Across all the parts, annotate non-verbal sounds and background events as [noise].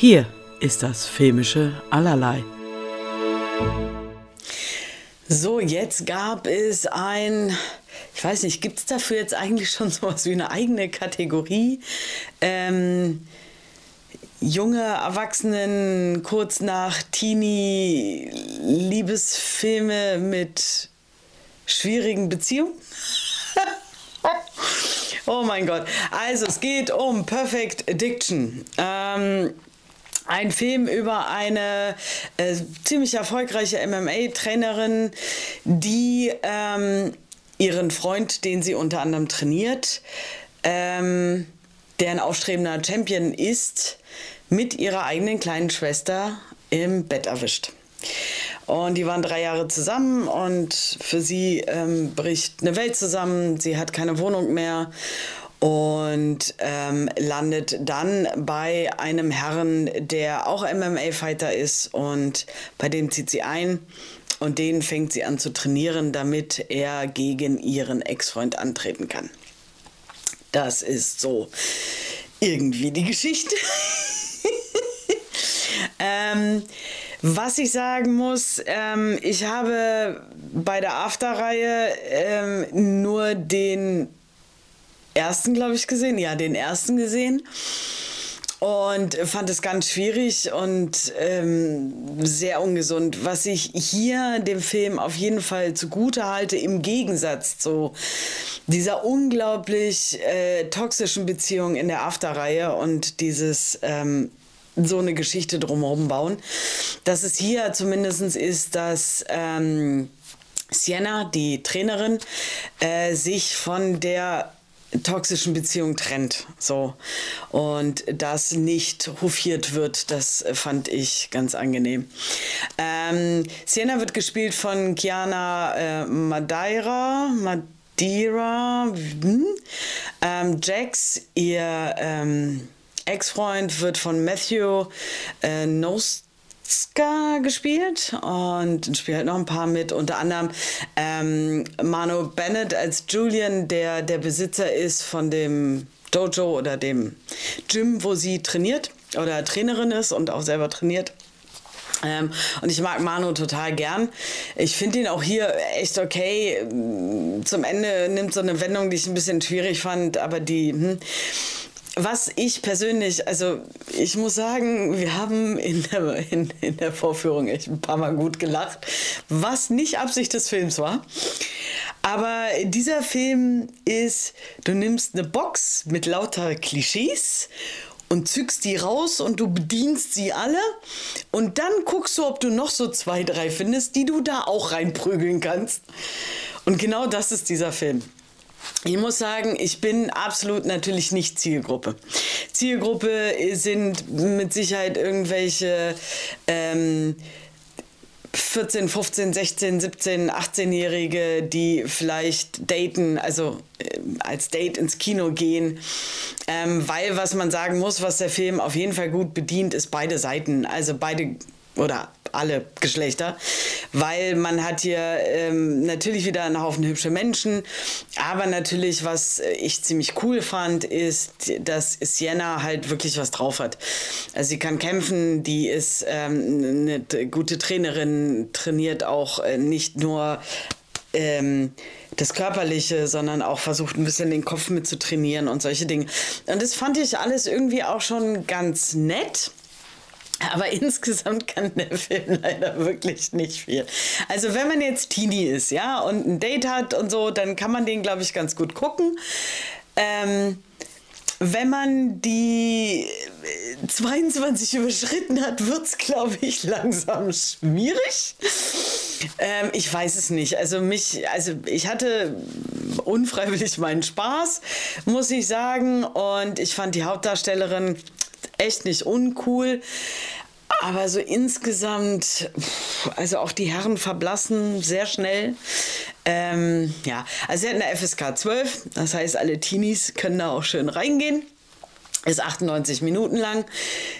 Hier ist das filmische Allerlei. So, jetzt gab es ein, ich weiß nicht, gibt es dafür jetzt eigentlich schon [laughs] sowas wie eine eigene Kategorie? Ähm, junge Erwachsenen kurz nach Teenie Liebesfilme mit schwierigen Beziehungen? [laughs] oh mein Gott. Also es geht um Perfect Addiction. Ähm, ein Film über eine äh, ziemlich erfolgreiche MMA-Trainerin, die ähm, ihren Freund, den sie unter anderem trainiert, ähm, der ein aufstrebender Champion ist, mit ihrer eigenen kleinen Schwester im Bett erwischt. Und die waren drei Jahre zusammen und für sie ähm, bricht eine Welt zusammen. Sie hat keine Wohnung mehr und ähm, landet dann bei einem Herrn, der auch MMA-Fighter ist und bei dem zieht sie ein und den fängt sie an zu trainieren, damit er gegen ihren Ex-Freund antreten kann. Das ist so irgendwie die Geschichte. [laughs] ähm, was ich sagen muss, ähm, ich habe bei der After-Reihe ähm, nur den ersten, glaube ich, gesehen. Ja, den ersten gesehen. Und fand es ganz schwierig und ähm, sehr ungesund. Was ich hier dem Film auf jeden Fall zugute halte, im Gegensatz zu dieser unglaublich äh, toxischen Beziehung in der After-Reihe und dieses ähm, so eine Geschichte drumherum bauen, dass es hier zumindest ist, dass ähm, Sienna, die Trainerin, äh, sich von der toxischen Beziehung trennt. So. Und das nicht hofiert wird, das fand ich ganz angenehm. Ähm, Sienna wird gespielt von Kiana äh, Madeira. Madeira. Hm? Ähm, Jax, ihr ähm, Ex-Freund, wird von Matthew äh, Nost Ska gespielt und spielt halt noch ein paar mit, unter anderem ähm, Mano Bennett als Julian, der der Besitzer ist von dem Dojo oder dem Gym, wo sie trainiert oder Trainerin ist und auch selber trainiert. Ähm, und ich mag Manu total gern. Ich finde ihn auch hier echt okay. Zum Ende nimmt so eine Wendung, die ich ein bisschen schwierig fand, aber die. Hm, was ich persönlich, also ich muss sagen, wir haben in der, in, in der Vorführung echt ein paar Mal gut gelacht, was nicht Absicht des Films war. Aber dieser Film ist, du nimmst eine Box mit lauter Klischees und zückst die raus und du bedienst sie alle und dann guckst du, ob du noch so zwei, drei findest, die du da auch reinprügeln kannst. Und genau das ist dieser Film. Ich muss sagen, ich bin absolut natürlich nicht Zielgruppe. Zielgruppe sind mit Sicherheit irgendwelche ähm, 14, 15, 16, 17, 18-Jährige, die vielleicht daten, also äh, als Date ins Kino gehen. Ähm, weil, was man sagen muss, was der Film auf jeden Fall gut bedient, ist beide Seiten. Also beide oder alle Geschlechter, weil man hat hier ähm, natürlich wieder einen Haufen hübsche Menschen, aber natürlich, was ich ziemlich cool fand, ist, dass Sienna halt wirklich was drauf hat. Also sie kann kämpfen, die ist ähm, eine gute Trainerin, trainiert auch äh, nicht nur ähm, das Körperliche, sondern auch versucht ein bisschen den Kopf mit zu trainieren und solche Dinge. Und das fand ich alles irgendwie auch schon ganz nett. Aber [laughs] insgesamt kann der Film leider wirklich nicht viel. Also wenn man jetzt Teenie ist, ja, und ein Date hat und so, dann kann man den, glaube ich, ganz gut gucken. Ähm, wenn man die 22 überschritten hat, wird es, glaube ich, langsam schwierig. Ähm, ich weiß es nicht. Also mich, also ich hatte unfreiwillig meinen Spaß, muss ich sagen. Und ich fand die Hauptdarstellerin echt nicht uncool. Aber so insgesamt, also auch die Herren verblassen sehr schnell. Ähm, ja, also sie hat eine FSK 12, das heißt, alle Teenies können da auch schön reingehen. Ist 98 Minuten lang,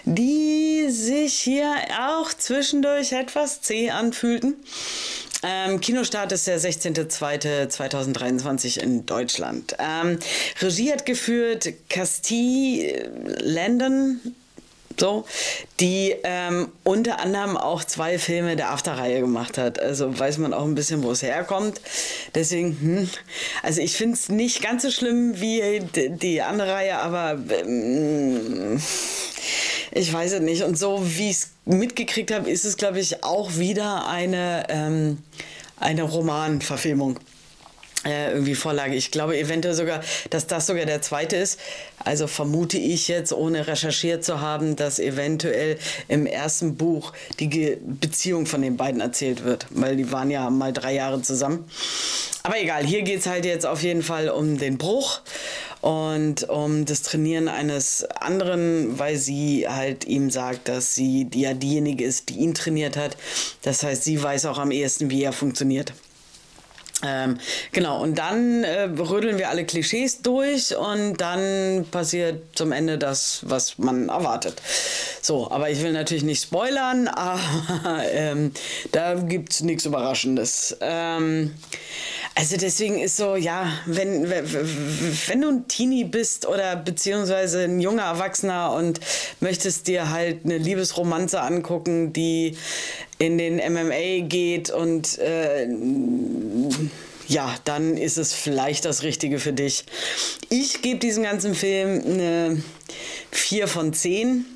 die sich hier auch zwischendurch etwas zäh anfühlten. Ähm, Kinostart ist der 16.02.2023 in Deutschland. Ähm, Regie hat geführt Castille Landon, so, die ähm, unter anderem auch zwei Filme der After-Reihe gemacht hat. Also weiß man auch ein bisschen, wo es herkommt. Deswegen, hm, also ich finde es nicht ganz so schlimm wie die andere Reihe, aber ähm, ich weiß es nicht. Und so wie ich es mitgekriegt habe, ist es, glaube ich, auch wieder eine, ähm, eine Romanverfilmung äh, irgendwie Vorlage. Ich glaube eventuell sogar, dass das sogar der zweite ist. Also vermute ich jetzt, ohne recherchiert zu haben, dass eventuell im ersten Buch die Beziehung von den beiden erzählt wird, weil die waren ja mal drei Jahre zusammen. Aber egal, hier geht es halt jetzt auf jeden Fall um den Bruch und um das Trainieren eines anderen, weil sie halt ihm sagt, dass sie ja diejenige ist, die ihn trainiert hat. Das heißt, sie weiß auch am ehesten, wie er funktioniert. Ähm, genau, und dann äh, rödeln wir alle Klischees durch und dann passiert zum Ende das, was man erwartet. So, aber ich will natürlich nicht spoilern, [laughs] aber ähm, da gibt es nichts Überraschendes. Ähm, also deswegen ist so, ja, wenn, wenn du ein Teenie bist oder beziehungsweise ein junger Erwachsener und möchtest dir halt eine Liebesromanze angucken, die in den MMA geht und äh, ja, dann ist es vielleicht das Richtige für dich. Ich gebe diesem ganzen Film eine 4 von 10.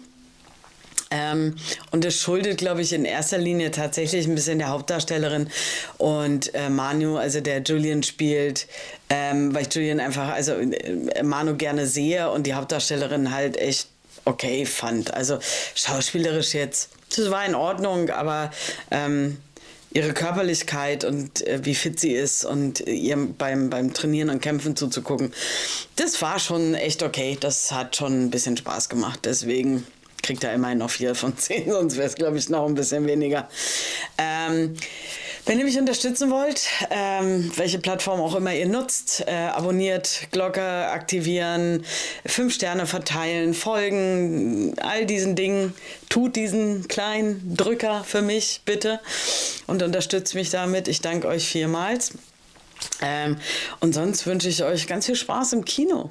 Ähm, und das schuldet, glaube ich, in erster Linie tatsächlich ein bisschen der Hauptdarstellerin und äh, Manu, also der Julian spielt, ähm, weil ich Julian einfach, also äh, Manu gerne sehe und die Hauptdarstellerin halt echt okay fand. Also schauspielerisch jetzt, das war in Ordnung, aber ähm, ihre Körperlichkeit und äh, wie fit sie ist und ihr beim, beim Trainieren und Kämpfen zuzugucken, das war schon echt okay. Das hat schon ein bisschen Spaß gemacht. Deswegen kriegt er immerhin noch 4 von 10, sonst wäre es, glaube ich, noch ein bisschen weniger. Ähm, wenn ihr mich unterstützen wollt, ähm, welche Plattform auch immer ihr nutzt, äh, abonniert, Glocke aktivieren, fünf Sterne verteilen, folgen, all diesen Dingen, tut diesen kleinen Drücker für mich bitte und unterstützt mich damit. Ich danke euch vielmals. Ähm, und sonst wünsche ich euch ganz viel Spaß im Kino.